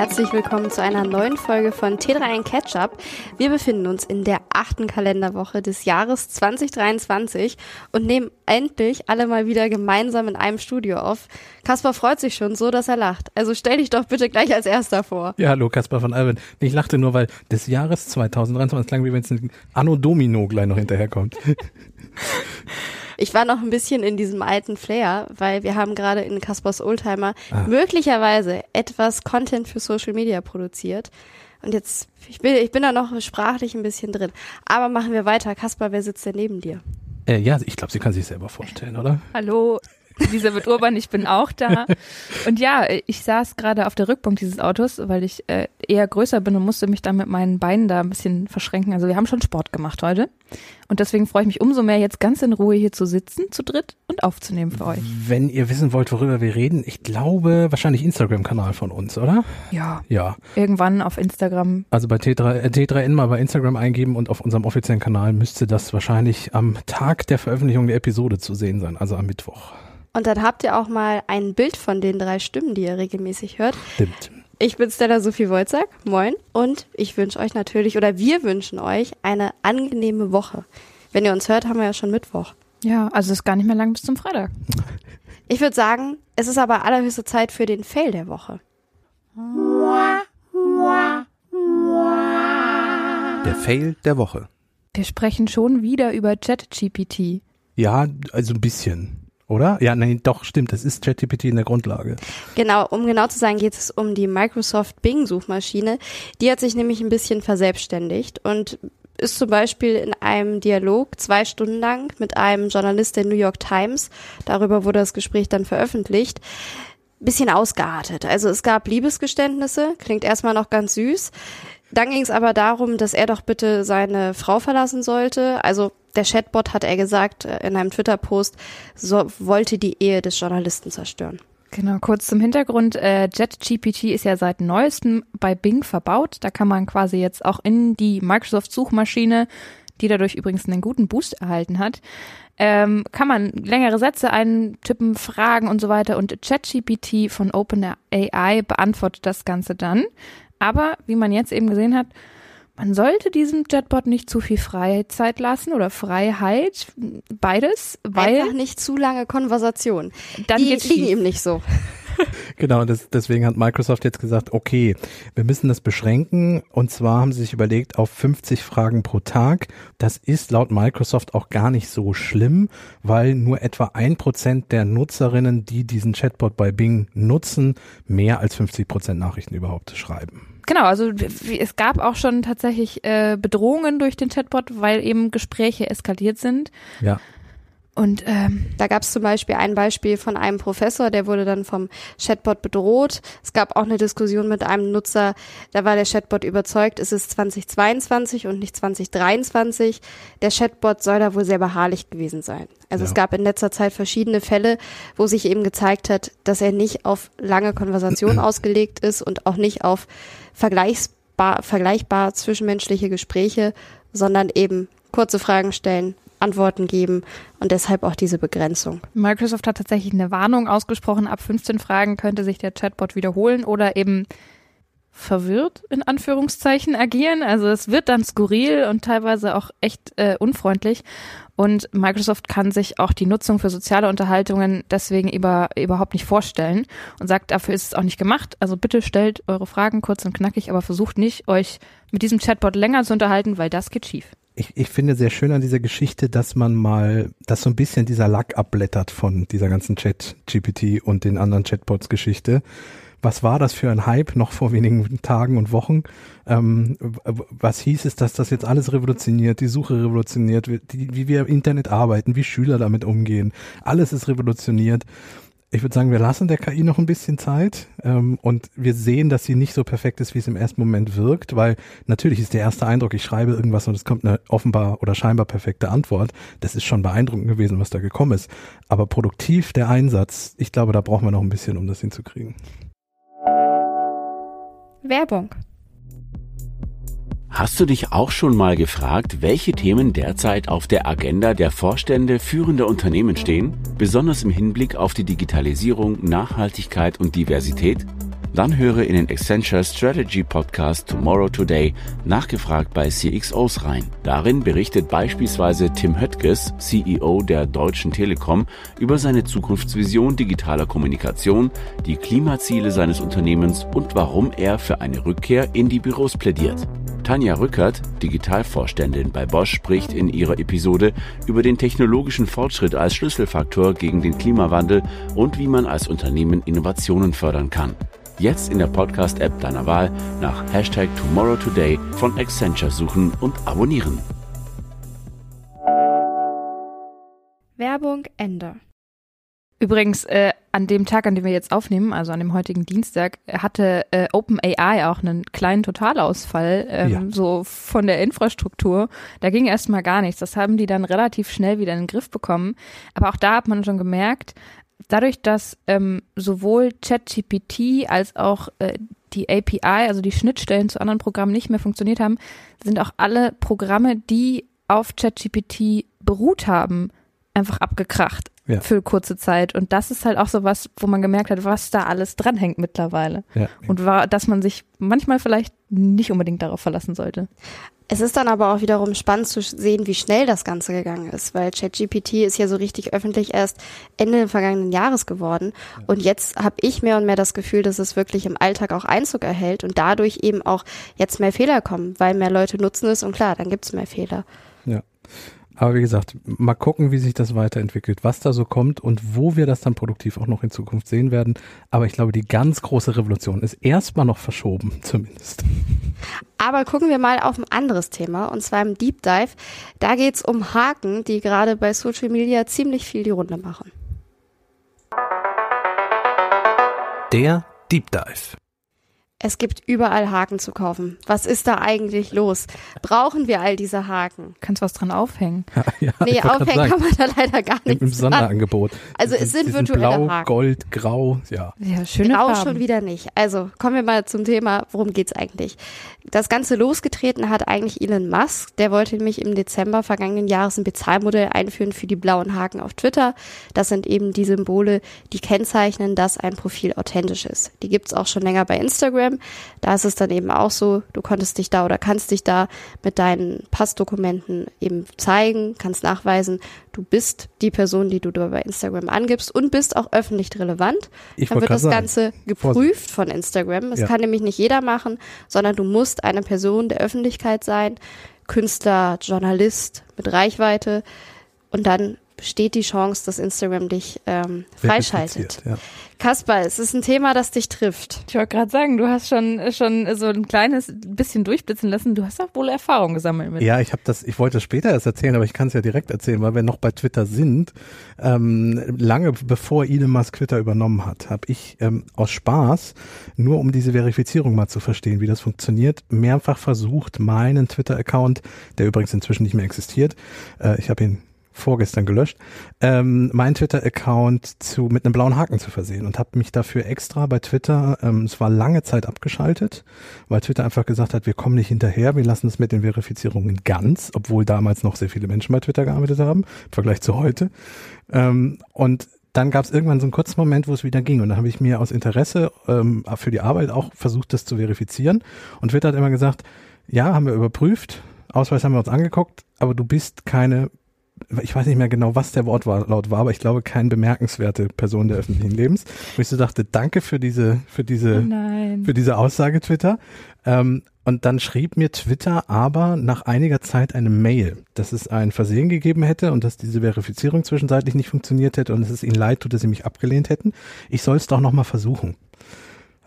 herzlich willkommen zu einer neuen Folge von T3N Ketchup. Wir befinden uns in der achten Kalenderwoche des Jahres 2023 und nehmen endlich alle mal wieder gemeinsam in einem Studio auf. Kaspar freut sich schon so, dass er lacht. Also stell dich doch bitte gleich als erster vor. Ja, hallo, Kaspar von Alben. Ich lachte nur, weil des Jahres 2023 klang, wie wenn es ein Anno Domino gleich noch hinterherkommt. Ich war noch ein bisschen in diesem alten Flair, weil wir haben gerade in Kaspers Oldtimer ah. möglicherweise etwas Content für Social Media produziert. Und jetzt, ich bin, ich bin da noch sprachlich ein bisschen drin. Aber machen wir weiter. Kaspar, wer sitzt denn neben dir? Äh, ja, ich glaube, sie kann sich selber vorstellen, oder? Hallo, Elisabeth Urban, ich bin auch da. Und ja, ich saß gerade auf der Rückbank dieses Autos, weil ich äh, eher größer bin und musste mich dann mit meinen Beinen da ein bisschen verschränken. Also wir haben schon Sport gemacht heute. Und deswegen freue ich mich umso mehr, jetzt ganz in Ruhe hier zu sitzen, zu dritt und aufzunehmen für euch. Wenn ihr wissen wollt, worüber wir reden, ich glaube wahrscheinlich Instagram-Kanal von uns, oder? Ja. Ja. Irgendwann auf Instagram. Also bei T3, äh, T3N mal bei Instagram eingeben und auf unserem offiziellen Kanal müsste das wahrscheinlich am Tag der Veröffentlichung der Episode zu sehen sein, also am Mittwoch. Und dann habt ihr auch mal ein Bild von den drei Stimmen, die ihr regelmäßig hört. Stimmt. Ich bin Stella Sophie Wolzack. Moin. Und ich wünsche euch natürlich, oder wir wünschen euch eine angenehme Woche. Wenn ihr uns hört, haben wir ja schon Mittwoch. Ja, also ist gar nicht mehr lang bis zum Freitag. Ich würde sagen, es ist aber allerhöchste Zeit für den Fail der Woche. Der Fail der Woche. Wir sprechen schon wieder über ChatGPT. Ja, also ein bisschen. Oder? Ja, nein, doch, stimmt. Das ist ChatGPT in der Grundlage. Genau, um genau zu sagen, geht es um die Microsoft Bing-Suchmaschine. Die hat sich nämlich ein bisschen verselbstständigt und ist zum Beispiel in einem Dialog zwei Stunden lang mit einem Journalist der New York Times, darüber wurde das Gespräch dann veröffentlicht, bisschen ausgeartet. Also es gab Liebesgeständnisse, klingt erstmal noch ganz süß. Dann ging es aber darum, dass er doch bitte seine Frau verlassen sollte. Also der Chatbot, hat er gesagt äh, in einem Twitter-Post, so, wollte die Ehe des Journalisten zerstören. Genau, kurz zum Hintergrund. Äh, JetGPT ist ja seit neuestem bei Bing verbaut. Da kann man quasi jetzt auch in die Microsoft-Suchmaschine, die dadurch übrigens einen guten Boost erhalten hat, ähm, kann man längere Sätze eintippen, Fragen und so weiter. Und ChatGPT von OpenAI beantwortet das Ganze dann. Aber wie man jetzt eben gesehen hat, man sollte diesem Chatbot nicht zu viel Freizeit lassen oder Freiheit, beides, weil einfach nicht zu lange Konversation. Dann Die liegen schief. ihm nicht so. genau, das, deswegen hat Microsoft jetzt gesagt, okay, wir müssen das beschränken. Und zwar haben sie sich überlegt auf 50 Fragen pro Tag. Das ist laut Microsoft auch gar nicht so schlimm, weil nur etwa ein Prozent der Nutzerinnen, die diesen Chatbot bei Bing nutzen, mehr als 50 Prozent Nachrichten überhaupt schreiben. Genau, also es gab auch schon tatsächlich äh, Bedrohungen durch den Chatbot, weil eben Gespräche eskaliert sind. Ja. Und ähm, da gab es zum Beispiel ein Beispiel von einem Professor, der wurde dann vom Chatbot bedroht. Es gab auch eine Diskussion mit einem Nutzer, da war der Chatbot überzeugt, es ist 2022 und nicht 2023. Der Chatbot soll da wohl sehr beharrlich gewesen sein. Also ja. es gab in letzter Zeit verschiedene Fälle, wo sich eben gezeigt hat, dass er nicht auf lange Konversation ausgelegt ist und auch nicht auf vergleichbar, vergleichbar zwischenmenschliche Gespräche, sondern eben kurze Fragen stellen, Antworten geben und deshalb auch diese Begrenzung. Microsoft hat tatsächlich eine Warnung ausgesprochen, ab 15 Fragen könnte sich der Chatbot wiederholen oder eben verwirrt in Anführungszeichen agieren. Also es wird dann skurril und teilweise auch echt äh, unfreundlich. Und Microsoft kann sich auch die Nutzung für soziale Unterhaltungen deswegen über, überhaupt nicht vorstellen und sagt, dafür ist es auch nicht gemacht. Also bitte stellt eure Fragen kurz und knackig, aber versucht nicht, euch mit diesem Chatbot länger zu unterhalten, weil das geht schief. Ich, ich finde sehr schön an dieser Geschichte, dass man mal, dass so ein bisschen dieser Lack abblättert von dieser ganzen Chat-GPT und den anderen Chatbots-Geschichte was war das für ein Hype noch vor wenigen Tagen und Wochen? Ähm, was hieß es, dass das jetzt alles revolutioniert, die Suche revolutioniert, die, wie wir im Internet arbeiten, wie Schüler damit umgehen, alles ist revolutioniert. Ich würde sagen, wir lassen der KI noch ein bisschen Zeit ähm, und wir sehen, dass sie nicht so perfekt ist, wie es im ersten Moment wirkt, weil natürlich ist der erste Eindruck, ich schreibe irgendwas und es kommt eine offenbar oder scheinbar perfekte Antwort. Das ist schon beeindruckend gewesen, was da gekommen ist. Aber produktiv der Einsatz, ich glaube, da brauchen wir noch ein bisschen, um das hinzukriegen. Werbung. Hast du dich auch schon mal gefragt, welche Themen derzeit auf der Agenda der Vorstände führender Unternehmen stehen, besonders im Hinblick auf die Digitalisierung, Nachhaltigkeit und Diversität? Dann höre in den Accenture Strategy Podcast Tomorrow Today nachgefragt bei CXOs rein. Darin berichtet beispielsweise Tim Höttges, CEO der Deutschen Telekom, über seine Zukunftsvision digitaler Kommunikation, die Klimaziele seines Unternehmens und warum er für eine Rückkehr in die Büros plädiert. Tanja Rückert, Digitalvorständin bei Bosch, spricht in ihrer Episode über den technologischen Fortschritt als Schlüsselfaktor gegen den Klimawandel und wie man als Unternehmen Innovationen fördern kann. Jetzt in der Podcast-App deiner Wahl nach Hashtag Tomorrow Today von Accenture suchen und abonnieren. Werbung Ende. Übrigens, äh, an dem Tag, an dem wir jetzt aufnehmen, also an dem heutigen Dienstag, hatte äh, OpenAI auch einen kleinen Totalausfall, ähm, ja. so von der Infrastruktur. Da ging erstmal gar nichts. Das haben die dann relativ schnell wieder in den Griff bekommen. Aber auch da hat man schon gemerkt, dadurch, dass ähm, sowohl ChatGPT als auch äh, die API, also die Schnittstellen zu anderen Programmen nicht mehr funktioniert haben, sind auch alle Programme, die auf ChatGPT beruht haben, einfach abgekracht ja. für kurze Zeit. Und das ist halt auch so was, wo man gemerkt hat, was da alles dranhängt mittlerweile. Ja. Und war, dass man sich manchmal vielleicht nicht unbedingt darauf verlassen sollte. Es ist dann aber auch wiederum spannend zu sehen, wie schnell das Ganze gegangen ist, weil ChatGPT ist ja so richtig öffentlich erst Ende des vergangenen Jahres geworden. Und jetzt habe ich mehr und mehr das Gefühl, dass es wirklich im Alltag auch Einzug erhält und dadurch eben auch jetzt mehr Fehler kommen, weil mehr Leute nutzen es und klar, dann gibt es mehr Fehler. Aber wie gesagt, mal gucken, wie sich das weiterentwickelt, was da so kommt und wo wir das dann produktiv auch noch in Zukunft sehen werden. Aber ich glaube, die ganz große Revolution ist erstmal noch verschoben, zumindest. Aber gucken wir mal auf ein anderes Thema, und zwar im Deep Dive. Da geht es um Haken, die gerade bei Social Media ziemlich viel die Runde machen. Der Deep Dive. Es gibt überall Haken zu kaufen. Was ist da eigentlich los? Brauchen wir all diese Haken? Kannst was dran aufhängen? ja, nee, aufhängen kann man da leider gar nicht. Im Sonderangebot. Also es sind virtuelle Blau, Haken. Gold, Grau, ja. Ja, schöne Grau Farben. schon wieder nicht. Also kommen wir mal zum Thema, worum geht's eigentlich? Das Ganze losgetreten hat eigentlich Elon Musk. Der wollte nämlich im Dezember vergangenen Jahres ein Bezahlmodell einführen für die blauen Haken auf Twitter. Das sind eben die Symbole, die kennzeichnen, dass ein Profil authentisch ist. Die gibt's auch schon länger bei Instagram. Instagram. Da ist es dann eben auch so, du konntest dich da oder kannst dich da mit deinen Passdokumenten eben zeigen, kannst nachweisen, du bist die Person, die du da bei Instagram angibst und bist auch öffentlich relevant. Ich dann wird das sagen. Ganze geprüft von Instagram. Das Ja. kann nämlich nicht jeder machen, sondern du musst eine Person der Öffentlichkeit sein, Künstler, Journalist mit Reichweite und dann besteht die Chance, dass Instagram dich ähm, freischaltet. Ja. Kaspar, es ist ein Thema, das dich trifft. Ich wollte gerade sagen, du hast schon, schon so ein kleines bisschen durchblitzen lassen. Du hast auch wohl Erfahrung gesammelt mit. Ja, ich habe das, ich wollte es später erst erzählen, aber ich kann es ja direkt erzählen, weil wir noch bei Twitter sind. Ähm, lange bevor Elon Musk Twitter übernommen hat, habe ich ähm, aus Spaß, nur um diese Verifizierung mal zu verstehen, wie das funktioniert, mehrfach versucht, meinen Twitter-Account, der übrigens inzwischen nicht mehr existiert, äh, ich habe ihn vorgestern gelöscht, ähm, meinen Twitter-Account zu mit einem blauen Haken zu versehen und habe mich dafür extra bei Twitter, ähm, es war lange Zeit abgeschaltet, weil Twitter einfach gesagt hat, wir kommen nicht hinterher, wir lassen es mit den Verifizierungen ganz, obwohl damals noch sehr viele Menschen bei Twitter gearbeitet haben, im Vergleich zu heute. Ähm, und dann gab es irgendwann so einen kurzen Moment, wo es wieder ging. Und dann habe ich mir aus Interesse ähm, für die Arbeit auch versucht, das zu verifizieren. Und Twitter hat immer gesagt, ja, haben wir überprüft, Ausweis haben wir uns angeguckt, aber du bist keine, ich weiß nicht mehr genau, was der Wortlaut war, aber ich glaube, keine bemerkenswerte Person der öffentlichen Lebens. Und ich so dachte, danke für diese, für diese, nein. für diese Aussage Twitter. Ähm, und dann schrieb mir Twitter aber nach einiger Zeit eine Mail, dass es ein Versehen gegeben hätte und dass diese Verifizierung zwischenzeitlich nicht funktioniert hätte und dass es ihnen leid tut, dass sie mich abgelehnt hätten. Ich soll es doch nochmal versuchen.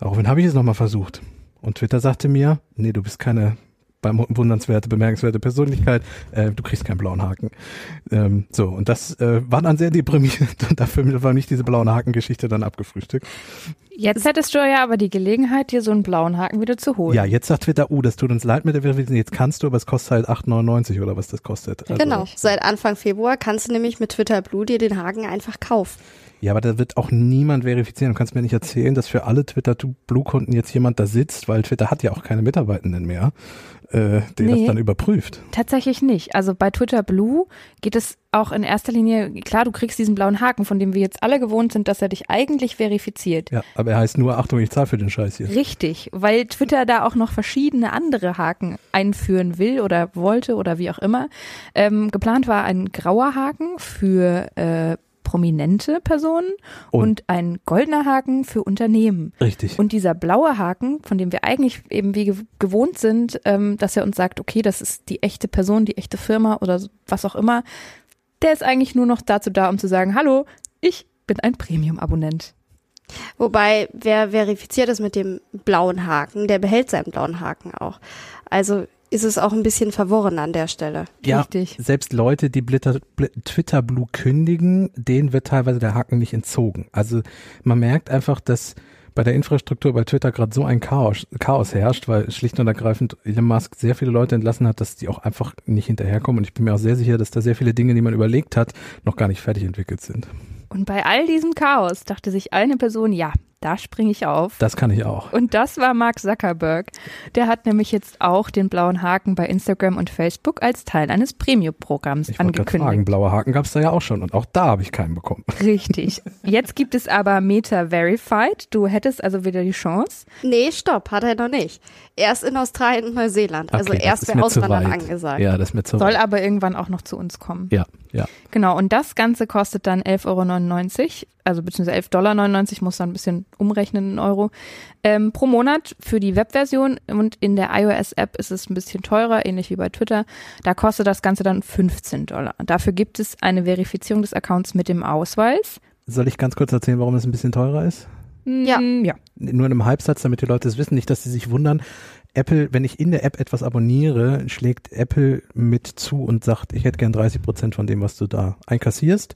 Daraufhin habe ich es nochmal versucht. Und Twitter sagte mir, nee, du bist keine bewundernswerte, bemerkenswerte Persönlichkeit, äh, du kriegst keinen blauen Haken. Ähm, so, und das äh, war dann sehr deprimierend und dafür war nicht diese blauen Haken-Geschichte dann abgefrühstückt. Jetzt hättest du ja aber die Gelegenheit, dir so einen blauen Haken wieder zu holen. Ja, jetzt sagt Twitter, uh, das tut uns leid mit der Verifizierung, jetzt kannst du, aber es kostet halt 8,99 oder was das kostet. Also, Genau. Seit Anfang Februar kannst du nämlich mit Twitter Blue dir den Haken einfach kaufen. Ja, aber da wird auch niemand verifizieren. Du kannst mir nicht erzählen, dass für alle Twitter Blue-Kunden jetzt jemand da sitzt, weil Twitter hat ja auch keine Mitarbeitenden mehr. Äh, der Nee. das dann überprüft. Tatsächlich nicht. Also bei Twitter Blue geht es auch in erster Linie, klar, du kriegst diesen blauen Haken, von dem wir jetzt alle gewohnt sind, dass er dich eigentlich verifiziert. Ja, aber er heißt nur, Achtung, ich zahle für den Scheiß hier. Richtig, weil Twitter da auch noch verschiedene andere Haken einführen will oder wollte oder wie auch immer. Ähm, geplant war ein grauer Haken für äh, prominente Personen Und- und, ein goldener Haken für Unternehmen. Richtig. Und dieser blaue Haken, von dem wir eigentlich eben wie gew- gewohnt sind, ähm, dass er uns sagt, okay, das ist die echte Person, die echte Firma oder was auch immer, der ist eigentlich nur noch dazu da, um zu sagen, hallo, ich bin ein Premium-Abonnent. Wobei, wer verifiziert ist mit dem blauen Haken, der behält seinen blauen Haken auch. Also ist es auch ein bisschen verworren an der Stelle. ja, Richtig. selbst Leute, die Blitter, Bl Twitter Blue kündigen, denen wird teilweise der Haken nicht entzogen. Also man merkt einfach, dass bei der Infrastruktur bei Twitter gerade so ein Chaos, Chaos herrscht, weil schlicht und ergreifend Elon Musk sehr viele Leute entlassen hat, dass die auch einfach nicht hinterherkommen. Und ich bin mir auch sehr sicher, dass da sehr viele Dinge, die man überlegt hat, noch gar nicht fertig entwickelt sind. Und bei all diesem Chaos dachte sich eine Person, ja, da springe ich auf. Das kann ich auch. Und das war Mark Zuckerberg. Der hat nämlich jetzt auch den blauen Haken bei Instagram und Facebook als Teil eines Premium-Programms gerade fragen, angekündigt. blaue Haken gab es da ja auch schon und auch da habe ich keinen bekommen. Richtig. Jetzt gibt es aber Meta Verified. Du hättest also wieder die Chance. Nee, stopp, hat er noch nicht. Erst in Australien und Neuseeland. Also Okay, das erst zu Auswandern angesagt. Ja, das ist mir zu Soll weit. aber irgendwann auch noch zu uns kommen. Ja, ja. Genau, und das Ganze kostet dann 11,99 Euro, also beziehungsweise 11,99 Dollar, muss dann ein bisschen umrechnen in Euro, ähm, pro Monat für die Webversion und in der iOS-App ist es ein bisschen teurer, ähnlich wie bei Twitter. Da kostet das Ganze dann 15 Dollar. Dafür gibt es eine Verifizierung des Accounts mit dem Ausweis. Soll ich ganz kurz erzählen, warum es ein bisschen teurer ist? Ja. Ja. Nur in einem Halbsatz, damit die Leute es wissen, nicht, dass sie sich wundern. Apple, wenn ich in der App etwas abonniere, schlägt Apple mit zu und sagt, ich hätte gern 30 Prozent von dem, was du da einkassierst.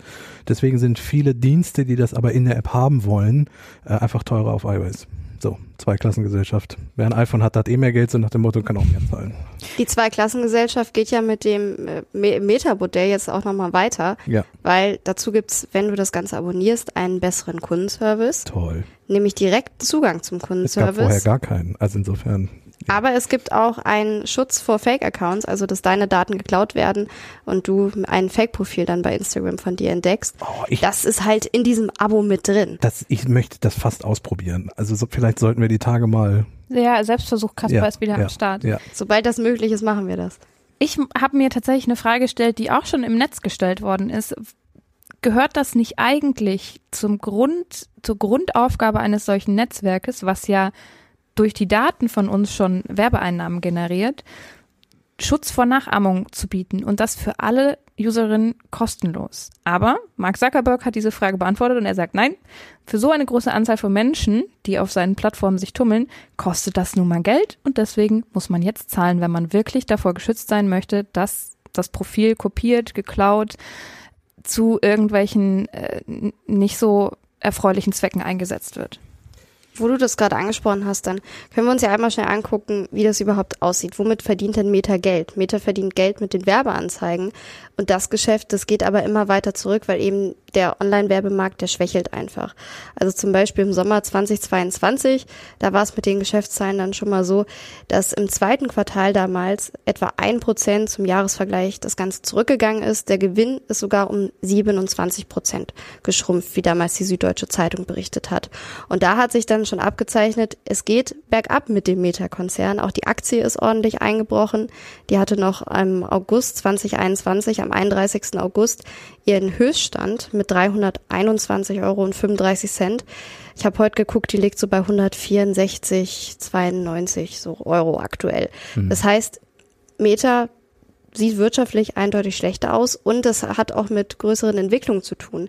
Deswegen sind viele Dienste, die das aber in der App haben wollen, äh, einfach teurer auf iOS. So, Zweiklassengesellschaft. Wer ein iPhone hat, hat eh mehr Geld, so nach dem Motto, kann auch mehr zahlen. Die Zweiklassengesellschaft geht ja mit dem äh, Me- Meta-Modell jetzt auch nochmal weiter, Ja, weil dazu gibt's, wenn du das Ganze abonnierst, einen besseren Kundenservice, toll. nämlich direkt Zugang zum Es gab vorher Kundenservice. gar keinen. Also insofern. Aber es gibt auch einen Schutz vor Fake-Accounts, also dass deine Daten geklaut werden und du ein Fake-Profil dann bei Instagram von dir entdeckst. Oh, ich, Das ist halt in diesem Abo mit drin. das, ich möchte das fast ausprobieren. Also so, vielleicht sollten wir die Tage mal. Der Selbstversuch Kasper Ja, ist wieder ja, am Start. Ja, Sobald das möglich ist, machen wir das. Ich habe mir tatsächlich eine Frage gestellt, die auch schon im Netz gestellt worden ist. Gehört das nicht eigentlich zum Grund, zur Grundaufgabe eines solchen Netzwerkes, was ja durch die Daten von uns schon Werbeeinnahmen generiert, Schutz vor Nachahmung zu bieten und das für alle Userinnen kostenlos. Aber Mark Zuckerberg hat diese Frage beantwortet und er sagt, nein, für so eine große Anzahl von Menschen, die auf seinen Plattformen sich tummeln, kostet das nun mal Geld und deswegen muss man jetzt zahlen, wenn man wirklich davor geschützt sein möchte, dass das Profil kopiert, geklaut, zu irgendwelchen äh, nicht so erfreulichen Zwecken eingesetzt wird. Wo du das gerade angesprochen hast, dann können wir uns ja einmal schnell angucken, wie das überhaupt aussieht. Womit verdient denn Meta Geld? Meta verdient Geld mit den Werbeanzeigen. Und das Geschäft, das geht aber immer weiter zurück, weil eben der Online-Werbemarkt, der schwächelt einfach. Also zum Beispiel im Sommer 2022, da war es mit den Geschäftszahlen dann schon mal so, dass im zweiten Quartal damals etwa ein Prozent zum Jahresvergleich das Ganze zurückgegangen ist. Der Gewinn ist sogar um 27 Prozent geschrumpft, wie damals die Süddeutsche Zeitung berichtet hat. Und da hat sich dann schon abgezeichnet, es geht bergab mit dem Meta-Konzern. Auch die Aktie ist ordentlich eingebrochen. Die hatte noch im August 2021, am 31. August, ihren Höchststand mit 321,35 Euro. Ich habe heute geguckt, die liegt so bei 164,92 so Euro aktuell. Das heißt, Meta sieht wirtschaftlich eindeutig schlechter aus und das hat auch mit größeren Entwicklungen zu tun.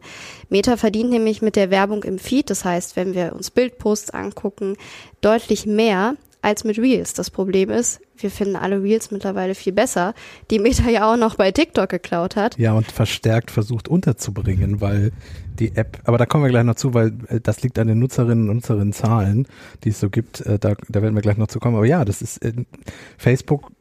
Meta verdient nämlich mit der Werbung im Feed, das heißt, wenn wir uns Bildposts angucken, deutlich mehr als mit Reels. Das Problem ist, wir finden alle Reels mittlerweile viel besser, die Meta ja auch noch bei TikTok geklaut hat. Ja, und verstärkt versucht unterzubringen, weil die App, aber da kommen wir gleich noch zu, weil äh, das liegt an den Nutzerinnen und Nutzerinnen-Zahlen, die es so gibt. Äh, da, da werden wir gleich noch zu kommen. Aber ja, das ist äh, Facebook,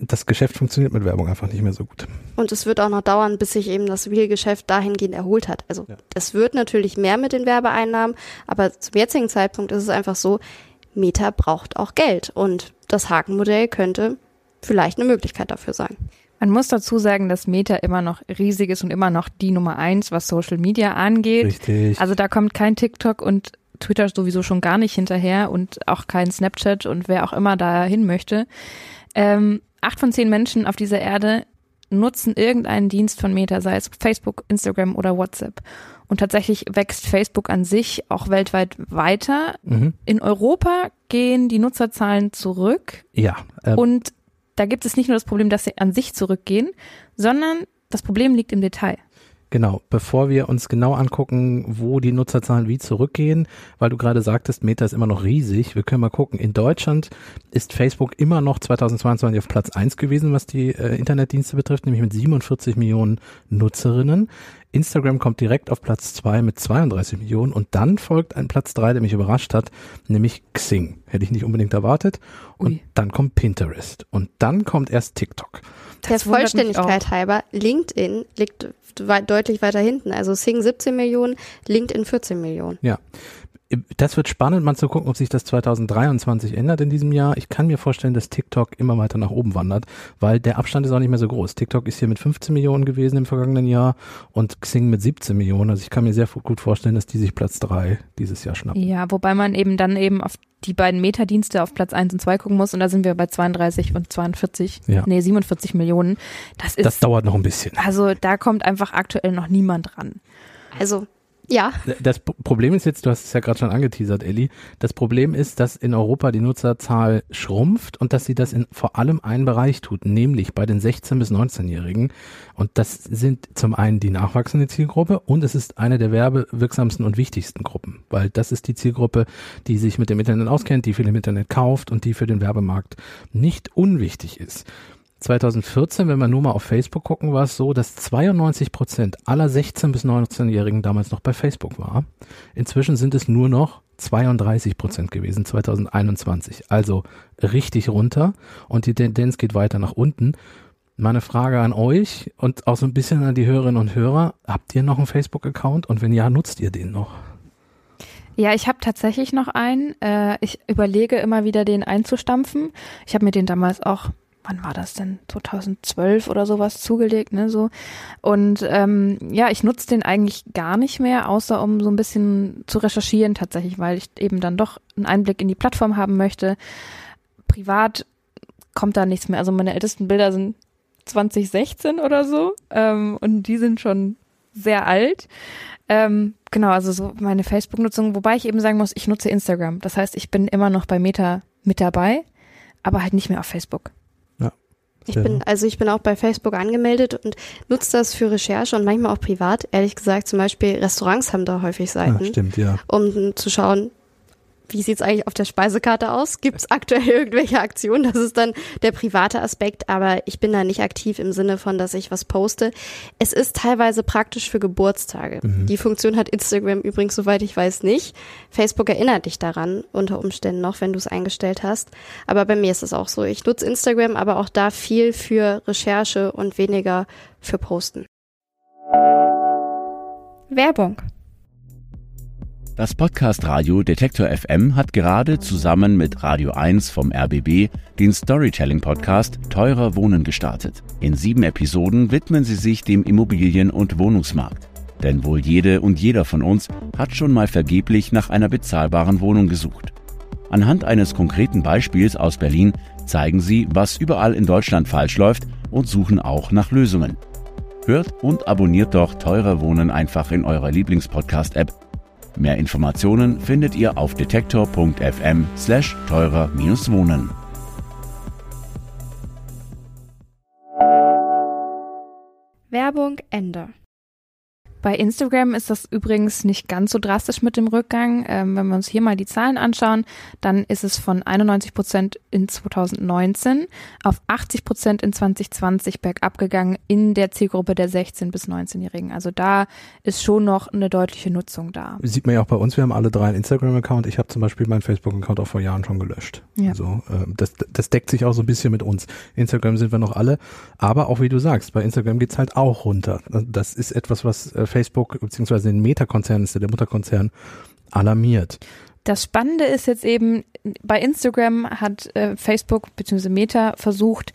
das Geschäft funktioniert mit Werbung einfach nicht mehr so gut. Und es wird auch noch dauern, bis sich eben das Reel-Geschäft dahingehend erholt hat. Also Ja. es wird natürlich mehr mit den Werbeeinnahmen, aber zum jetzigen Zeitpunkt ist es einfach so, Meta braucht auch Geld und das Hakenmodell könnte vielleicht eine Möglichkeit dafür sein. Man muss dazu sagen, dass Meta immer noch riesig ist und immer noch die Nummer eins, was Social Media angeht. Richtig. Also da kommt kein TikTok und Twitter sowieso schon gar nicht hinterher und auch kein Snapchat und wer auch immer da hin möchte. Ähm, acht von zehn Menschen auf dieser Erde nutzen irgendeinen Dienst von Meta, sei es Facebook, Instagram oder WhatsApp. Und tatsächlich wächst Facebook an sich auch weltweit weiter. Mhm. In Europa gehen die Nutzerzahlen zurück. Ja. Äh, Und da gibt es nicht nur das Problem, dass sie an sich zurückgehen, sondern das Problem liegt im Detail. Genau, bevor wir uns genau angucken, wo die Nutzerzahlen wie zurückgehen, weil du gerade sagtest, Meta ist immer noch riesig. Wir können mal gucken. In Deutschland ist Facebook immer noch 2022 auf Platz eins gewesen, was die äh, Internetdienste betrifft, nämlich mit 47 Millionen Nutzerinnen. Instagram kommt direkt auf Platz zwei mit 32 Millionen und dann folgt ein Platz drei, der mich überrascht hat, nämlich Xing. Hätte ich nicht unbedingt erwartet. Und Ui. dann kommt Pinterest und dann kommt erst TikTok. Der Das mich Vollständigkeit halber, LinkedIn liegt weit, deutlich weiter hinten. Also Sing 17 Millionen, LinkedIn 14 Millionen. Ja. Das wird spannend, mal zu gucken, ob sich das 2023 ändert in diesem Jahr. Ich kann mir vorstellen, dass TikTok immer weiter nach oben wandert, weil der Abstand ist auch nicht mehr so groß. TikTok ist hier mit 15 Millionen gewesen im vergangenen Jahr und Xing mit 17 Millionen. Also ich kann mir sehr gut vorstellen, dass die sich Platz drei dieses Jahr schnappen. Ja, wobei man eben dann eben auf die beiden Metadienste auf Platz 1 und 2 gucken muss und da sind wir bei 32 und 42, Ja. nee, 47 Millionen. Das ist, Das dauert noch ein bisschen. also da kommt einfach aktuell noch niemand ran. Also, ja, Das Problem ist jetzt, du hast es ja gerade schon angeteasert, Elli. Das Problem ist, dass in Europa die Nutzerzahl schrumpft und dass sie das in vor allem einen Bereich tut, nämlich bei den 16- bis 19-Jährigen. Und das sind zum einen die nachwachsende Zielgruppe und es ist eine der werbewirksamsten und wichtigsten Gruppen, weil das ist die Zielgruppe, die sich mit dem Internet auskennt, die viel im Internet kauft und die für den Werbemarkt nicht unwichtig ist. 2014, wenn wir nur mal auf Facebook gucken, war es so, dass 92 Prozent aller 16- bis 19-Jährigen damals noch bei Facebook war. Inzwischen sind es nur noch 32 Prozent gewesen, 2021. Also richtig runter und die Tendenz geht weiter nach unten. Meine Frage an euch und auch so ein bisschen an die Hörerinnen und Hörer. Habt ihr noch einen Facebook-Account und wenn ja, nutzt ihr den noch? Ja, ich habe tatsächlich noch einen. Äh, ich überlege immer wieder, den einzustampfen. Ich habe mir den damals auch, wann war das denn? 2012 oder sowas zugelegt, ne? So. Und ähm, ja, ich nutze den eigentlich gar nicht mehr, außer um so ein bisschen zu recherchieren tatsächlich, weil ich eben dann doch einen Einblick in die Plattform haben möchte. Privat kommt da nichts mehr. Also meine ältesten Bilder sind 2016 oder so. Ähm, und die sind schon sehr alt. Ähm, genau, also so meine Facebook-Nutzung, wobei ich eben sagen muss, ich nutze Instagram. Das heißt, ich bin immer noch bei Meta mit dabei, aber halt nicht mehr auf Facebook. Ich bin, also ich bin auch bei Facebook angemeldet und nutze das für Recherche und manchmal auch privat. Ehrlich gesagt, zum Beispiel Restaurants haben da häufig Ah, Seiten, stimmt, ja. um zu schauen, wie sieht's eigentlich auf der Speisekarte aus? Gibt's aktuell irgendwelche Aktionen? Das ist dann der private Aspekt, aber ich bin da nicht aktiv im Sinne von, dass ich was poste. Es ist teilweise praktisch für Geburtstage. Mhm. Die Funktion hat Instagram übrigens, soweit ich weiß, nicht. Facebook erinnert dich daran, unter Umständen noch, wenn du es eingestellt hast. Aber bei mir ist es auch so. Ich nutze Instagram, aber auch da viel für Recherche und weniger für Posten. Werbung. Das Podcast Radio Detektor FM hat gerade zusammen mit Radio 1 vom RBB den Storytelling Podcast Teurer Wohnen gestartet. In sieben Episoden widmen sie sich dem Immobilien- und Wohnungsmarkt. Denn wohl jede und jeder von uns hat schon mal vergeblich nach einer bezahlbaren Wohnung gesucht. Anhand eines konkreten Beispiels aus Berlin zeigen sie, was überall in Deutschland falsch läuft und suchen auch nach Lösungen. Hört und abonniert doch Teurer Wohnen einfach in eurer Lieblingspodcast-App Mehr Informationen findet ihr auf detektor.fm slash teurer-wohnen. Werbung Ende. Bei Instagram ist das übrigens nicht ganz so drastisch mit dem Rückgang. Ähm, wenn wir uns hier mal die Zahlen anschauen, dann ist es von 91 Prozent in 2019 auf 80 Prozent in 2020 bergab gegangen in der Zielgruppe der 16- bis 19-Jährigen. Also da ist schon noch eine deutliche Nutzung da. Sieht man ja auch bei uns, wir haben alle drei einen Instagram-Account. Ich habe zum Beispiel meinen Facebook-Account auch vor Jahren schon gelöscht. Ja. Also äh, das, das deckt sich auch so ein bisschen mit uns. Instagram sind wir noch alle, aber auch wie du sagst, bei Instagram geht's halt auch runter. Das ist etwas, was äh, Facebook beziehungsweise den Meta-Konzern ist ja der Mutterkonzern alarmiert. Das Spannende ist jetzt eben, bei Instagram hat äh, Facebook bzw. Meta versucht,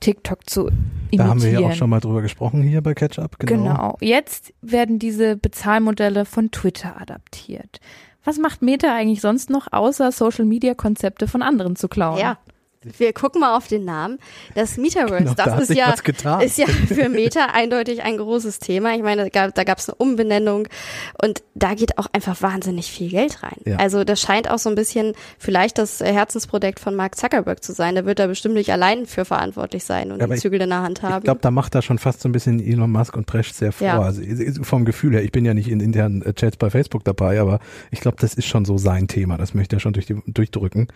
TikTok zu imitieren. Da haben wir ja auch schon mal drüber gesprochen hier bei Catch-Up. Genau. genau. Jetzt werden diese Bezahlmodelle von Twitter adaptiert. Was macht Meta eigentlich sonst noch, außer Social-Media-Konzepte von anderen zu klauen? Ja, wir gucken mal auf den Namen. Das Metaverse, Genau, da das hat ist ja, ist ja für Meta eindeutig ein großes Thema. Ich meine, da gab da gab's eine Umbenennung und da geht auch einfach wahnsinnig viel Geld rein. Ja. Also das scheint auch so ein bisschen vielleicht das Herzensprojekt von Mark Zuckerberg zu sein. Der wird da bestimmt nicht allein für verantwortlich sein und Aber die Zügel in der Hand haben. Ich glaube, da macht er schon fast so ein bisschen Elon Musk und prescht sehr vor. Ja. Also vom Gefühl her, ich bin ja nicht in internen äh, Chats bei Facebook dabei, aber ich glaube, das ist schon so sein Thema. Das möchte er schon durch die, durchdrücken.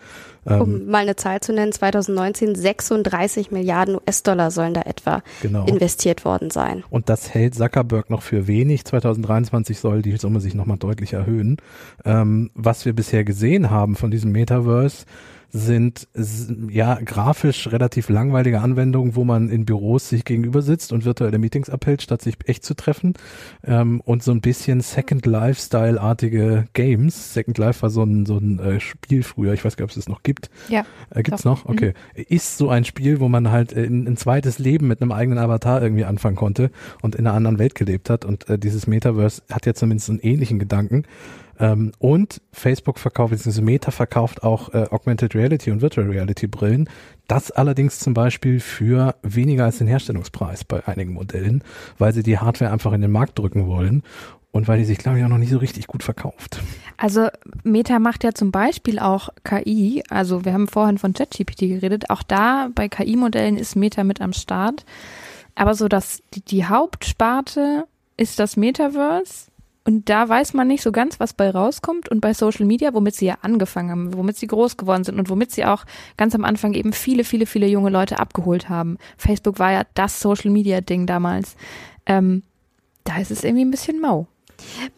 Ähm, um mal eine Zahl zu nennen, 2019 36 Milliarden US-Dollar sollen da etwa genau. investiert worden sein. Und das hält Zuckerberg noch für wenig. 2023 soll die Summe sich nochmal deutlich erhöhen. Ähm, was wir bisher gesehen haben von diesem Metaverse sind ja grafisch relativ langweilige Anwendungen, wo man in Büros sich gegenüber sitzt und virtuelle Meetings abhält, statt sich echt zu treffen. Ähm, und so ein bisschen Second Life-Style-artige Games. Second Life war so ein, so ein äh, Spiel früher, ich weiß gar nicht, ob es das noch gibt. Ja. Äh, gibt's Doch. noch? Okay. Ist so ein Spiel, wo man halt ein, ein zweites Leben mit einem eigenen Avatar irgendwie anfangen konnte und in einer anderen Welt gelebt hat. Und äh, dieses Metaverse hat ja zumindest einen ähnlichen Gedanken. Ähm, und Facebook verkauft, beziehungsweise Meta verkauft auch äh, Augmented Reality und Virtual Reality Brillen. Das allerdings zum Beispiel für weniger als den Herstellungspreis bei einigen Modellen, weil sie die Hardware einfach in den Markt drücken wollen. Und weil die sich, glaube ich, auch noch nicht so richtig gut verkauft. Also Meta macht ja zum Beispiel auch KI. Also wir haben vorhin von ChatGPT geredet. Auch da bei KI-Modellen ist Meta mit am Start. Aber so dass die, die Hauptsparte ist das Metaverse. Und da weiß man nicht so ganz, was bei rauskommt. Und bei Social Media, womit sie ja angefangen haben, womit sie groß geworden sind und womit sie auch ganz am Anfang eben viele, viele, viele junge Leute abgeholt haben. Facebook war ja das Social Media Ding damals. Ähm, da ist es irgendwie ein bisschen mau.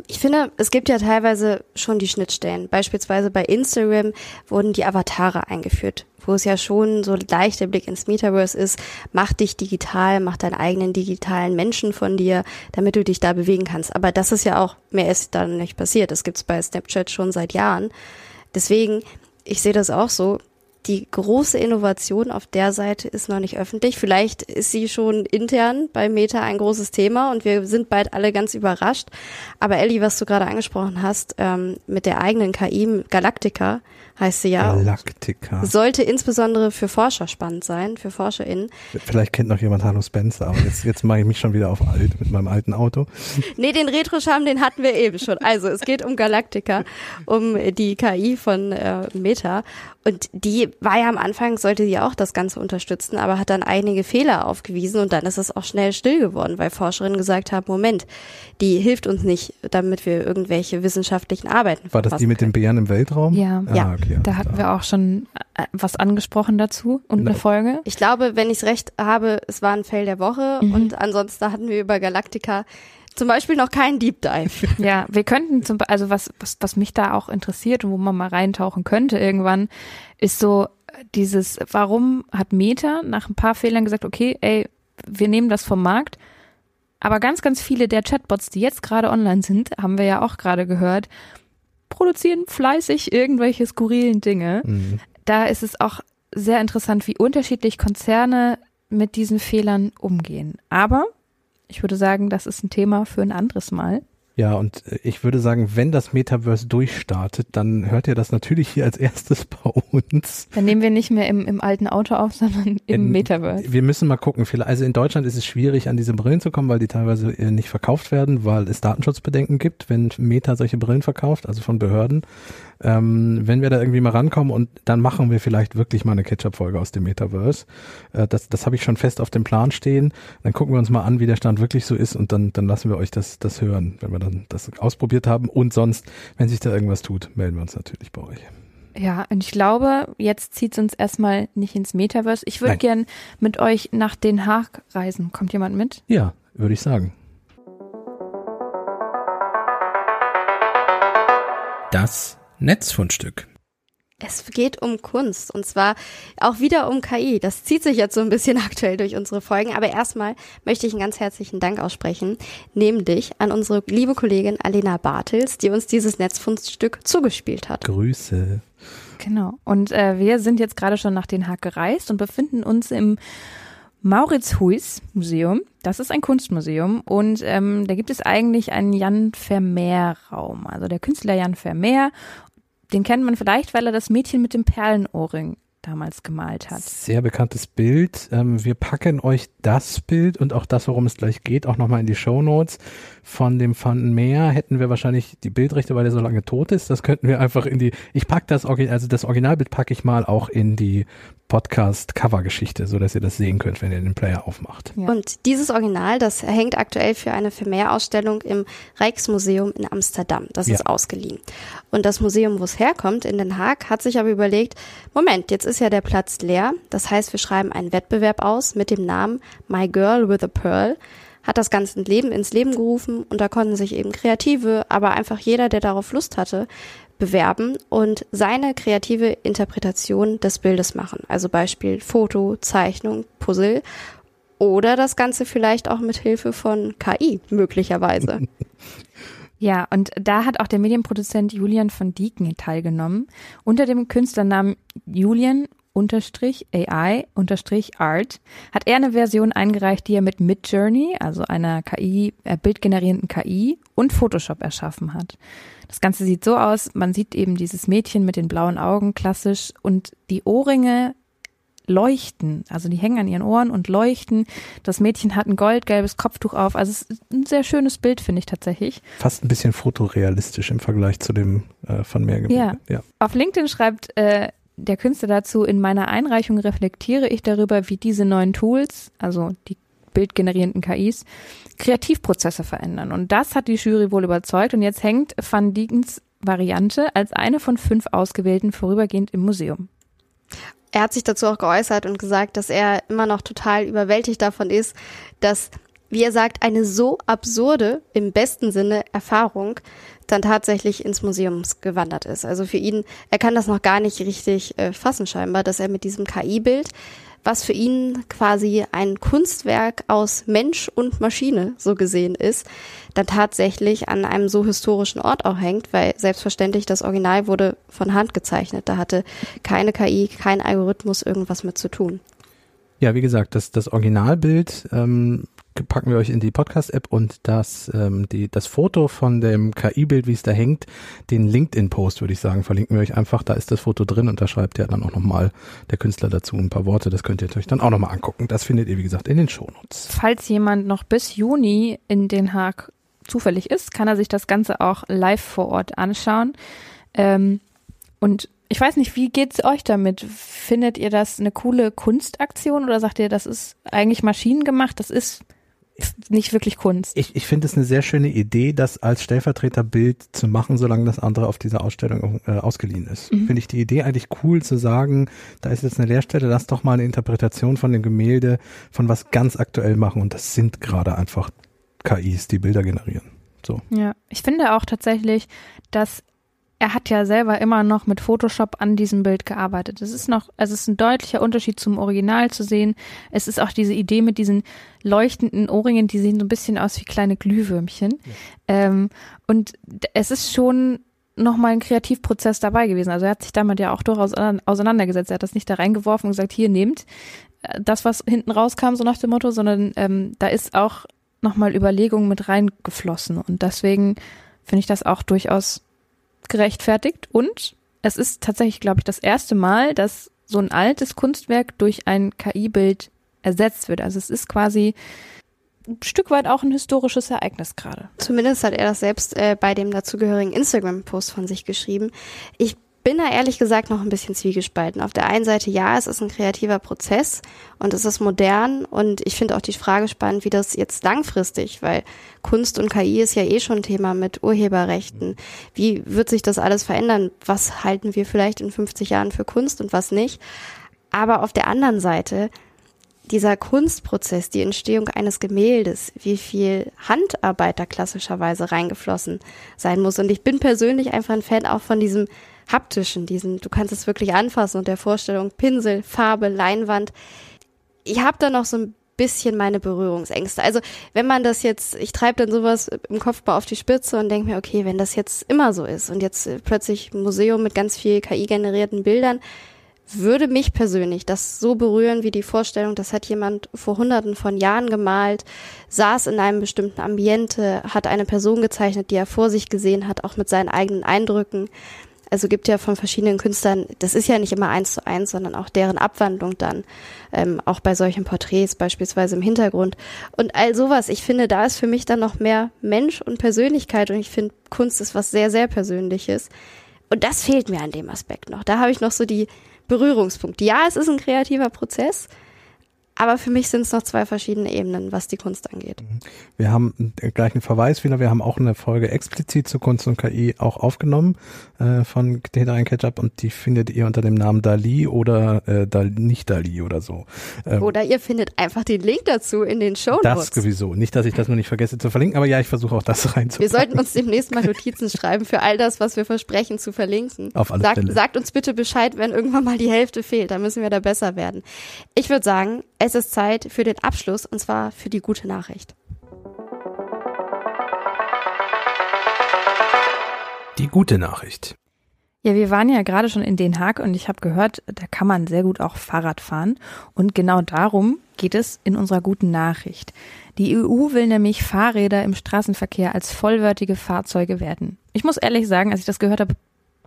Ich finde, es gibt ja teilweise schon die Schnittstellen. Beispielsweise bei Instagram wurden die Avatare eingeführt, wo es ja schon so leicht der Blick ins Metaverse ist. Mach dich digital, mach deinen eigenen digitalen Menschen von dir, damit du dich da bewegen kannst. Aber das ist ja auch, mehr ist da nicht passiert. Das gibt's bei Snapchat schon seit Jahren. Deswegen, ich sehe das auch so. Die große Innovation auf der Seite ist noch nicht öffentlich. Vielleicht ist sie schon intern bei Meta ein großes Thema und wir sind bald alle ganz überrascht. Aber Ellie, was du gerade angesprochen hast, ähm, mit der eigenen KI, Galactica heißt sie ja, Galactica. sollte insbesondere für Forscher spannend sein, für ForscherInnen. Vielleicht kennt noch jemand Hanno Spencer, aber jetzt, jetzt mache ich mich schon wieder auf alt mit meinem alten Auto. Nee, den Retro-Charme, den hatten wir eben schon. Also es geht um Galactica, um die KI von äh, Meta. Und die war ja am Anfang, sollte sie auch das Ganze unterstützen, aber hat dann einige Fehler aufgewiesen und dann ist es auch schnell still geworden, weil Forscherinnen gesagt haben, Moment, die hilft uns nicht, damit wir irgendwelche wissenschaftlichen Arbeiten War das die mit den Bären im Weltraum? Ja. Ah, Ja. okay, Da hatten wir auch schon äh, was angesprochen dazu und eine Genau. Folge. Ich glaube, wenn ich es recht habe, es war ein Fail der Woche Mhm. und ansonsten hatten wir über Galactica zum Beispiel noch keinen Deep Dive. Ja, wir könnten zum also was, was, was mich da auch interessiert und wo man mal reintauchen könnte irgendwann, ist so dieses, warum hat Meta nach ein paar Fehlern gesagt, okay, ey, wir nehmen das vom Markt, aber ganz, ganz viele der Chatbots, die jetzt gerade online sind, haben wir ja auch gerade gehört, produzieren fleißig irgendwelche skurrilen Dinge. Mhm. Da ist es auch sehr interessant, wie unterschiedlich Konzerne mit diesen Fehlern umgehen. Aber ich würde sagen, das ist ein Thema für ein anderes Mal. Ja, und äh, ich würde sagen, wenn das Metaverse durchstartet, dann hört ihr das natürlich hier als erstes bei uns. Dann nehmen wir nicht mehr im, im alten Auto auf, sondern im In- Metaverse. Wir müssen mal gucken. Also in Deutschland ist es schwierig, an diese Brillen zu kommen, weil die teilweise äh, nicht verkauft werden, weil es Datenschutzbedenken gibt, wenn Meta solche Brillen verkauft, also von Behörden. Ähm, wenn wir da irgendwie mal rankommen und dann machen wir vielleicht wirklich mal eine Ketchup-Folge aus dem Metaverse. Äh, das das habe ich schon fest auf dem Plan stehen. Dann gucken wir uns mal an, wie der Stand wirklich so ist und dann, dann lassen wir euch das, das hören, wenn wir dann das ausprobiert haben. Und sonst, wenn sich da irgendwas tut, melden wir uns natürlich bei euch. Ja, und ich glaube, jetzt zieht es uns erstmal nicht ins Metaverse. Ich würde gern mit euch nach Den Haag reisen. Kommt jemand mit? Ja, würde ich sagen. Das Netzfundstück. Es geht um Kunst und zwar auch wieder um KI. Das zieht sich jetzt so ein bisschen aktuell durch unsere Folgen. Aber erstmal möchte ich einen ganz herzlichen Dank aussprechen, nämlich an unsere liebe Kollegin Alena Bartels, die uns dieses Netzfundstück zugespielt hat. Grüße. Genau. Und äh, wir sind jetzt gerade schon nach Den Haag gereist und befinden uns im Maurits Huys Museum. Das ist ein Kunstmuseum und ähm, da gibt es eigentlich einen Jan Vermeer Raum. Also der Künstler Jan Vermeer den kennt man vielleicht, weil er das Mädchen mit dem Perlenohrring damals gemalt hat. Sehr bekanntes Bild. Ähm, wir packen euch das Bild und auch das, worum es gleich geht, auch nochmal in die Show Notes. Von dem Van Meer hätten wir wahrscheinlich die Bildrechte, weil er so lange tot ist. Das könnten wir einfach in die, ich pack das, also das Originalbild packe ich mal auch in die Podcast-Cover-Geschichte, so dass ihr das sehen könnt, wenn ihr den Player aufmacht. Ja. Und dieses Original, das hängt aktuell für eine Vermeer-Ausstellung im Rijksmuseum in Amsterdam. Das ja. ist ausgeliehen. Und das Museum, wo es herkommt, in Den Haag, hat sich aber überlegt, Moment, jetzt ist ja der Platz leer. Das heißt, wir schreiben einen Wettbewerb aus mit dem Namen My Girl with a Pearl hat das ganze Leben ins Leben gerufen und da konnten sich eben Kreative, aber einfach jeder, der darauf Lust hatte, bewerben und seine kreative Interpretation des Bildes machen. Also Beispiel Foto, Zeichnung, Puzzle oder das Ganze vielleicht auch mit Hilfe von KI möglicherweise. Ja, und da hat auch der Medienproduzent Julian von Dieken teilgenommen. Unter dem Künstlernamen Julian unterstrich AI unterstrich Art hat er eine Version eingereicht, die er mit Midjourney, also einer KI, äh, bildgenerierenden KI und Photoshop erschaffen hat. Das Ganze sieht so aus, man sieht eben dieses Mädchen mit den blauen Augen klassisch und die Ohrringe leuchten, also die hängen an ihren Ohren und leuchten. Das Mädchen hat ein goldgelbes Kopftuch auf, also es ist ein sehr schönes Bild, finde ich tatsächlich. Fast ein bisschen fotorealistisch im Vergleich zu dem äh, von Meergebiet. Ja. ja. Auf LinkedIn schreibt äh, der Künstler dazu, in meiner Einreichung reflektiere ich darüber, wie diese neuen Tools, also die bildgenerierenden KIs, Kreativprozesse verändern. Und das hat die Jury wohl überzeugt. Und jetzt hängt Van Diegens Variante als eine von fünf ausgewählten vorübergehend im Museum. Er hat sich dazu auch geäußert und gesagt, dass er immer noch total überwältigt davon ist, dass, wie er sagt, eine so absurde, im besten Sinne, Erfahrung dann tatsächlich ins Museum gewandert ist. Also für ihn, er kann das noch gar nicht richtig äh, fassen scheinbar, dass er mit diesem KI-Bild was für ihn quasi ein Kunstwerk aus Mensch und Maschine so gesehen ist, dann tatsächlich an einem so historischen Ort auch hängt, weil selbstverständlich das Original wurde von Hand gezeichnet. Da hatte keine KI, kein Algorithmus irgendwas mit zu tun. Ja, wie gesagt, das, das Originalbild ähm, packen wir euch in die Podcast-App und das, ähm, die, das Foto von dem KI-Bild, wie es da hängt, den LinkedIn-Post, würde ich sagen, verlinken wir euch einfach. Da ist das Foto drin und da schreibt ja dann auch nochmal der Künstler dazu ein paar Worte. Das könnt ihr euch dann auch nochmal angucken. Das findet ihr, wie gesagt, in den Shownotes. Falls jemand noch bis Juni in Den Haag zufällig ist, kann er sich das Ganze auch live vor Ort anschauen. Ähm, und ich weiß nicht, wie geht's euch damit? Findet ihr das eine coole Kunstaktion oder sagt ihr, das ist eigentlich maschinengemacht? Das ist nicht wirklich Kunst. Ich, ich finde es eine sehr schöne Idee, das als Stellvertreterbild zu machen, solange das andere auf dieser Ausstellung äh, ausgeliehen ist. Mhm. Finde ich die Idee eigentlich cool zu sagen, da ist jetzt eine Leerstelle, lass doch mal eine Interpretation von dem Gemälde von was ganz aktuell machen und das sind gerade einfach KIs, die Bilder generieren. So. Ja, ich finde auch tatsächlich, dass er hat ja selber immer noch mit Photoshop an diesem Bild gearbeitet. Es ist noch, also es ist ein deutlicher Unterschied zum Original zu sehen. Es ist auch diese Idee mit diesen leuchtenden Ohrringen, die sehen so ein bisschen aus wie kleine Glühwürmchen. Ja. Ähm, und es ist schon nochmal ein Kreativprozess dabei gewesen. Also er hat sich damit ja auch durchaus auseinandergesetzt. Er hat das nicht da reingeworfen und gesagt, hier nehmt äh, das, was hinten rauskam, so nach dem Motto, sondern ähm, da ist auch nochmal Überlegung mit reingeflossen. Und deswegen finde ich das auch durchaus gerechtfertigt und es ist tatsächlich, glaube ich, das erste Mal, dass so ein altes Kunstwerk durch ein KI-Bild ersetzt wird. Also es ist quasi ein Stück weit auch ein historisches Ereignis gerade. Zumindest hat er das selbst äh, bei dem dazugehörigen Instagram-Post von sich geschrieben. Ich bin da ehrlich gesagt noch ein bisschen zwiegespalten. Auf der einen Seite, ja, es ist ein kreativer Prozess und es ist modern und ich finde auch die Frage spannend, wie das jetzt langfristig, weil Kunst und KI ist ja eh schon Thema mit Urheberrechten. Wie wird sich das alles verändern? Was halten wir vielleicht in 50 Jahren für Kunst und was nicht? Aber auf der anderen Seite, dieser Kunstprozess, die Entstehung eines Gemäldes, wie viel Handarbeit da klassischerweise reingeflossen sein muss. Und ich bin persönlich einfach ein Fan auch von diesem haptischen, diesen, du kannst es wirklich anfassen und der Vorstellung Pinsel, Farbe, Leinwand. Ich habe da noch so ein bisschen meine Berührungsängste. Also wenn man das jetzt, ich treibe dann sowas im Kopfbau auf die Spitze und denke mir, okay, wenn das jetzt immer so ist und jetzt plötzlich ein Museum mit ganz viel KI-generierten Bildern, würde mich persönlich das so berühren wie die Vorstellung, das hat jemand vor hunderten von Jahren gemalt, saß in einem bestimmten Ambiente, hat eine Person gezeichnet, die er vor sich gesehen hat, auch mit seinen eigenen Eindrücken. Also gibt ja von verschiedenen Künstlern, das ist ja nicht immer eins zu eins, sondern auch deren Abwandlung dann, ähm, auch bei solchen Porträts beispielsweise im Hintergrund. Und all sowas, ich finde, da ist für mich dann noch mehr Mensch und Persönlichkeit und ich finde, Kunst ist was sehr, sehr Persönliches. Und das fehlt mir an dem Aspekt noch. Da habe ich noch so die, Berührungspunkt. Ja, es ist ein kreativer Prozess, aber für mich sind es noch zwei verschiedene Ebenen, was die Kunst angeht. Mhm. Wir haben gleich einen Verweis wieder. Wir haben auch eine Folge explizit zu Kunst und KI auch aufgenommen äh, von ein Ketchup und die findet ihr unter dem Namen Dali oder äh, Dal nicht Dali oder so. Ähm, oder ihr findet einfach den Link dazu in den Show Notes. Das sowieso. Nicht, dass ich das nur nicht vergesse zu verlinken, aber ja, ich versuche auch das reinzupacken. Wir sollten uns demnächst mal Notizen schreiben für all das, was wir versprechen zu verlinken. Auf alle sagt, Fälle. Sagt uns bitte Bescheid, wenn irgendwann mal die Hälfte fehlt. Dann müssen wir da besser werden. Ich würde sagen, es ist Zeit für den Abschluss und zwar für die gute Nachricht. Die gute Nachricht. Ja, wir waren ja gerade schon in Den Haag und ich habe gehört, da kann man sehr gut auch Fahrrad fahren. Und genau darum geht es in unserer guten Nachricht. Die EU will nämlich Fahrräder im Straßenverkehr als vollwertige Fahrzeuge werden. Ich muss ehrlich sagen, als ich das gehört habe,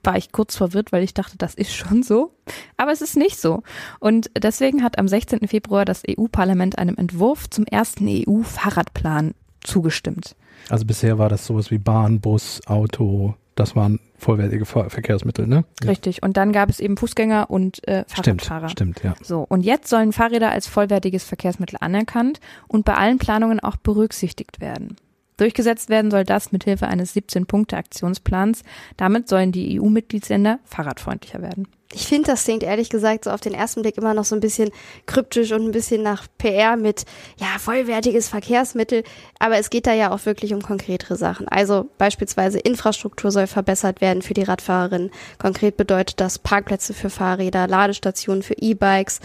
war ich kurz verwirrt, weil ich dachte, das ist schon so. Aber es ist nicht so. Und deswegen hat am 16. Februar das EU-Parlament einem Entwurf zum ersten EU-Fahrradplan zugestimmt. Also bisher war das sowas wie Bahn, Bus, Auto, das waren vollwertige Verkehrsmittel, ne? Richtig. Und dann gab es eben Fußgänger und äh, Fahrradfahrer. Stimmt, stimmt, ja. So. Und jetzt sollen Fahrräder als vollwertiges Verkehrsmittel anerkannt und bei allen Planungen auch berücksichtigt werden. Durchgesetzt werden soll das mithilfe eines 17-Punkte-Aktionsplans. Damit sollen die EU-Mitgliedsländer fahrradfreundlicher werden. Ich finde, das klingt ehrlich gesagt so auf den ersten Blick immer noch so ein bisschen kryptisch und ein bisschen nach PR mit, ja, vollwertiges Verkehrsmittel. Aber es geht da ja auch wirklich um konkretere Sachen. Also beispielsweise Infrastruktur soll verbessert werden für die Radfahrerinnen. Konkret bedeutet das Parkplätze für Fahrräder, Ladestationen für E-Bikes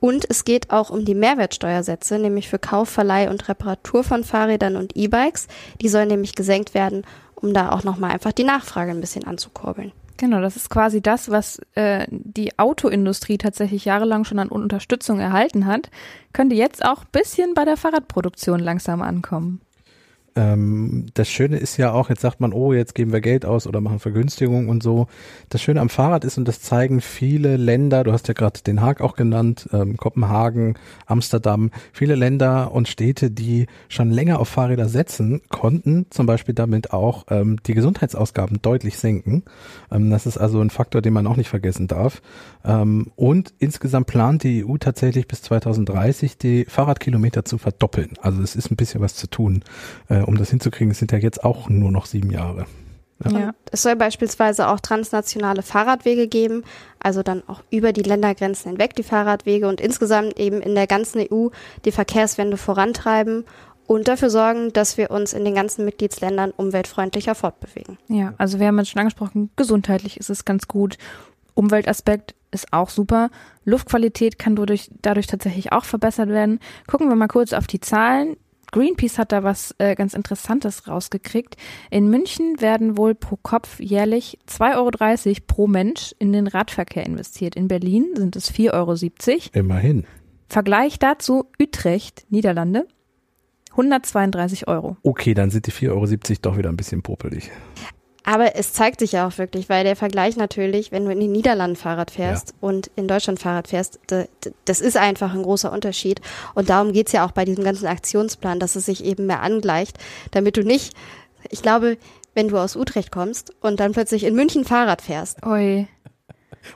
und es geht auch um die Mehrwertsteuersätze, nämlich für Kauf, Verleih und Reparatur von Fahrrädern und E-Bikes. Die sollen nämlich gesenkt werden, um da auch nochmal einfach die Nachfrage ein bisschen anzukurbeln. Genau, das ist quasi das, was äh, die Autoindustrie tatsächlich jahrelang schon an Unterstützung erhalten hat, könnte jetzt auch bisschen bei der Fahrradproduktion langsam ankommen. Ähm, das Schöne ist ja auch, jetzt sagt man, oh, jetzt geben wir Geld aus oder machen Vergünstigungen und so. Das Schöne am Fahrrad ist, und das zeigen viele Länder, du hast ja gerade Den Haag auch genannt, ähm, Kopenhagen, Amsterdam, viele Länder und Städte, die schon länger auf Fahrräder setzen konnten, zum Beispiel damit auch ähm, die Gesundheitsausgaben deutlich senken. Ähm, das ist also ein Faktor, den man auch nicht vergessen darf. Ähm, und insgesamt plant die EU tatsächlich bis 2030 die Fahrradkilometer zu verdoppeln. Also es ist ein bisschen was zu tun. Äh, um das hinzukriegen, es sind ja jetzt auch nur noch sieben Jahre. Ja. ja. Es soll beispielsweise auch transnationale Fahrradwege geben, also dann auch über die Ländergrenzen hinweg die Fahrradwege und insgesamt eben in der ganzen EU die Verkehrswende vorantreiben und dafür sorgen, dass wir uns in den ganzen Mitgliedsländern umweltfreundlicher fortbewegen. Ja, also wir haben jetzt schon angesprochen, gesundheitlich ist es ganz gut. Umweltaspekt ist auch super. Luftqualität kann dadurch, dadurch tatsächlich auch verbessert werden. Gucken wir mal kurz auf die Zahlen. Greenpeace hat da was äh, ganz Interessantes rausgekriegt. In München werden wohl pro Kopf jährlich 2,30 Euro pro Mensch in den Radverkehr investiert. In Berlin sind es 4,70 Euro. Immerhin. Vergleich dazu Utrecht, Niederlande. 132 Euro. Okay, dann sind die 4,70 Euro doch wieder ein bisschen popelig. Aber es zeigt sich ja auch wirklich, weil der Vergleich natürlich, wenn du in den Niederlanden Fahrrad fährst ja. und in Deutschland Fahrrad fährst, das ist einfach ein großer Unterschied. Und darum geht's ja auch bei diesem ganzen Aktionsplan, dass es sich eben mehr angleicht, damit du nicht, ich glaube, wenn du aus Utrecht kommst und dann plötzlich in München Fahrrad fährst. Oi.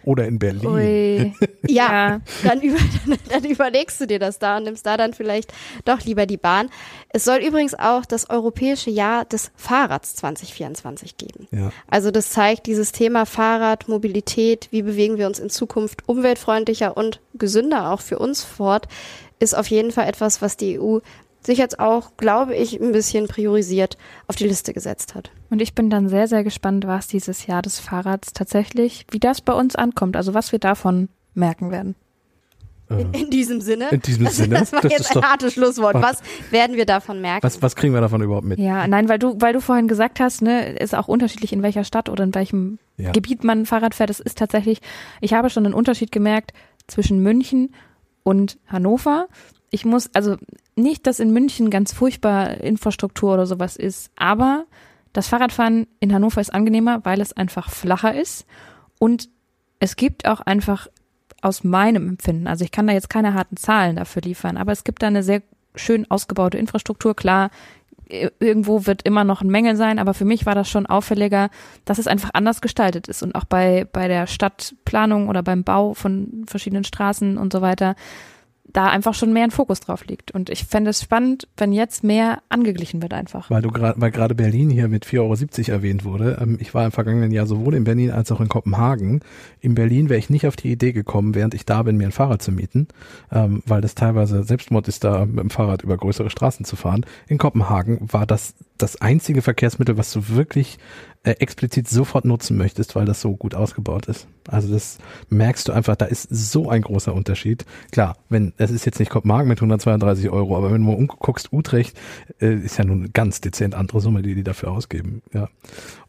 Oder in Berlin. Ui. Ja, Dann, über, dann überlegst du dir das da und nimmst da dann vielleicht doch lieber die Bahn. Es soll übrigens auch das europäische Jahr des Fahrrads 2024 geben. Ja. Also das zeigt dieses Thema Fahrrad, Mobilität, wie bewegen wir uns in Zukunft umweltfreundlicher und gesünder auch für uns fort, ist auf jeden Fall etwas, was die EU sich jetzt auch, glaube ich, ein bisschen priorisiert auf die Liste gesetzt hat. Und ich bin dann sehr, sehr gespannt, was dieses Jahr des Fahrrads tatsächlich, wie das bei uns ankommt, also was wir davon merken werden. In, in diesem Sinne. In diesem das, Sinne. Das war Das jetzt ist ein doch- hartes Schlusswort. Was werden wir davon merken? Was, was kriegen wir davon überhaupt mit? Ja, nein, weil du, weil du vorhin gesagt hast, ne, ist auch unterschiedlich, in welcher Stadt oder in welchem Ja. Gebiet man Fahrrad fährt. Es ist tatsächlich, ich habe schon einen Unterschied gemerkt zwischen München und Hannover. Ich muss, also nicht, dass in München ganz furchtbar Infrastruktur oder sowas ist, aber das Fahrradfahren in Hannover ist angenehmer, weil es einfach flacher ist und es gibt auch einfach aus meinem Empfinden, also ich kann da jetzt keine harten Zahlen dafür liefern, aber es gibt da eine sehr schön ausgebaute Infrastruktur. Klar, irgendwo wird immer noch ein Mängel sein, aber für mich war das schon auffälliger, dass es einfach anders gestaltet ist und auch bei, bei der Stadtplanung oder beim Bau von verschiedenen Straßen und so weiter, da einfach schon mehr ein Fokus drauf liegt. Und ich fände es spannend, wenn jetzt mehr angeglichen wird einfach. Weil du gerade, weil gerade Berlin hier mit 4,70 Euro erwähnt wurde. Ähm, ich war im vergangenen Jahr sowohl in Berlin als auch in Kopenhagen. In Berlin wäre ich nicht auf die Idee gekommen, während ich da bin, mir ein Fahrrad zu mieten, ähm, weil das teilweise Selbstmord ist, da mit dem Fahrrad über größere Straßen zu fahren. In Kopenhagen war das das einzige Verkehrsmittel, was du wirklich äh, explizit sofort nutzen möchtest, weil das so gut ausgebaut ist. Also das merkst du einfach, da ist so ein großer Unterschied. Klar, wenn, es ist jetzt nicht Kopenhagen mit 132 Euro, aber wenn du mal umguckst, Utrecht äh, ist ja nun eine ganz dezent andere Summe, die die dafür ausgeben. Ja.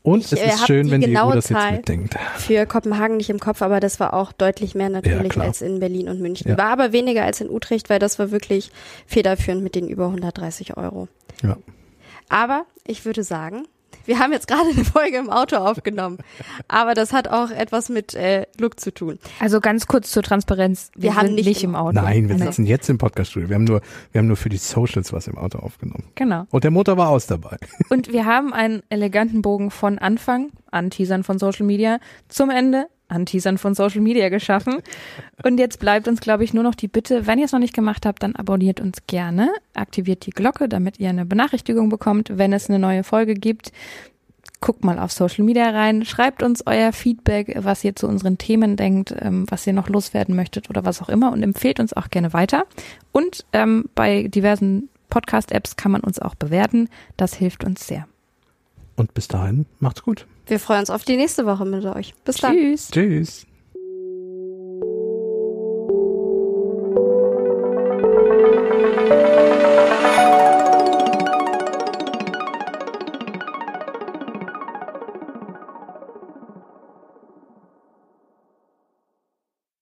Und Ich, es äh, ist hab schön, wenn die EU genaue das jetzt mitdenkt. Für Kopenhagen nicht im Kopf, aber das war auch deutlich mehr natürlich klar. als in Berlin und München. Ja. War aber weniger als in Utrecht, weil das war wirklich federführend mit den über 130 Euro. Ja. Aber ich würde sagen, wir haben jetzt gerade eine Folge im Auto aufgenommen, aber das hat auch etwas mit äh, Look zu tun. Also ganz kurz zur Transparenz. Wir, Wir haben sind nicht nicht im Auto. Nein, wir Also, sitzen jetzt im Podcaststudio. Wir haben nur, wir haben nur für die Socials was im Auto aufgenommen. Genau. Und der Motor war aus dabei. Und wir haben einen eleganten Bogen von Anfang, Anteasern von Social Media, zum Ende, Anteasern von Social Media geschaffen. Und jetzt bleibt uns, glaube ich, nur noch die Bitte, wenn ihr es noch nicht gemacht habt, dann abonniert uns gerne, aktiviert die Glocke, damit ihr eine Benachrichtigung bekommt, wenn es eine neue Folge gibt. Guckt mal auf Social Media rein, schreibt uns euer Feedback, was ihr zu unseren Themen denkt, ähm, was ihr noch loswerden möchtet oder was auch immer und empfehlt uns auch gerne weiter. Und ähm, bei diversen Podcast-Apps kann man uns auch bewerten. Das hilft uns sehr. Und bis dahin, macht's gut. Wir freuen uns auf die nächste Woche mit euch. Bis dann. Tschüss. Tschüss.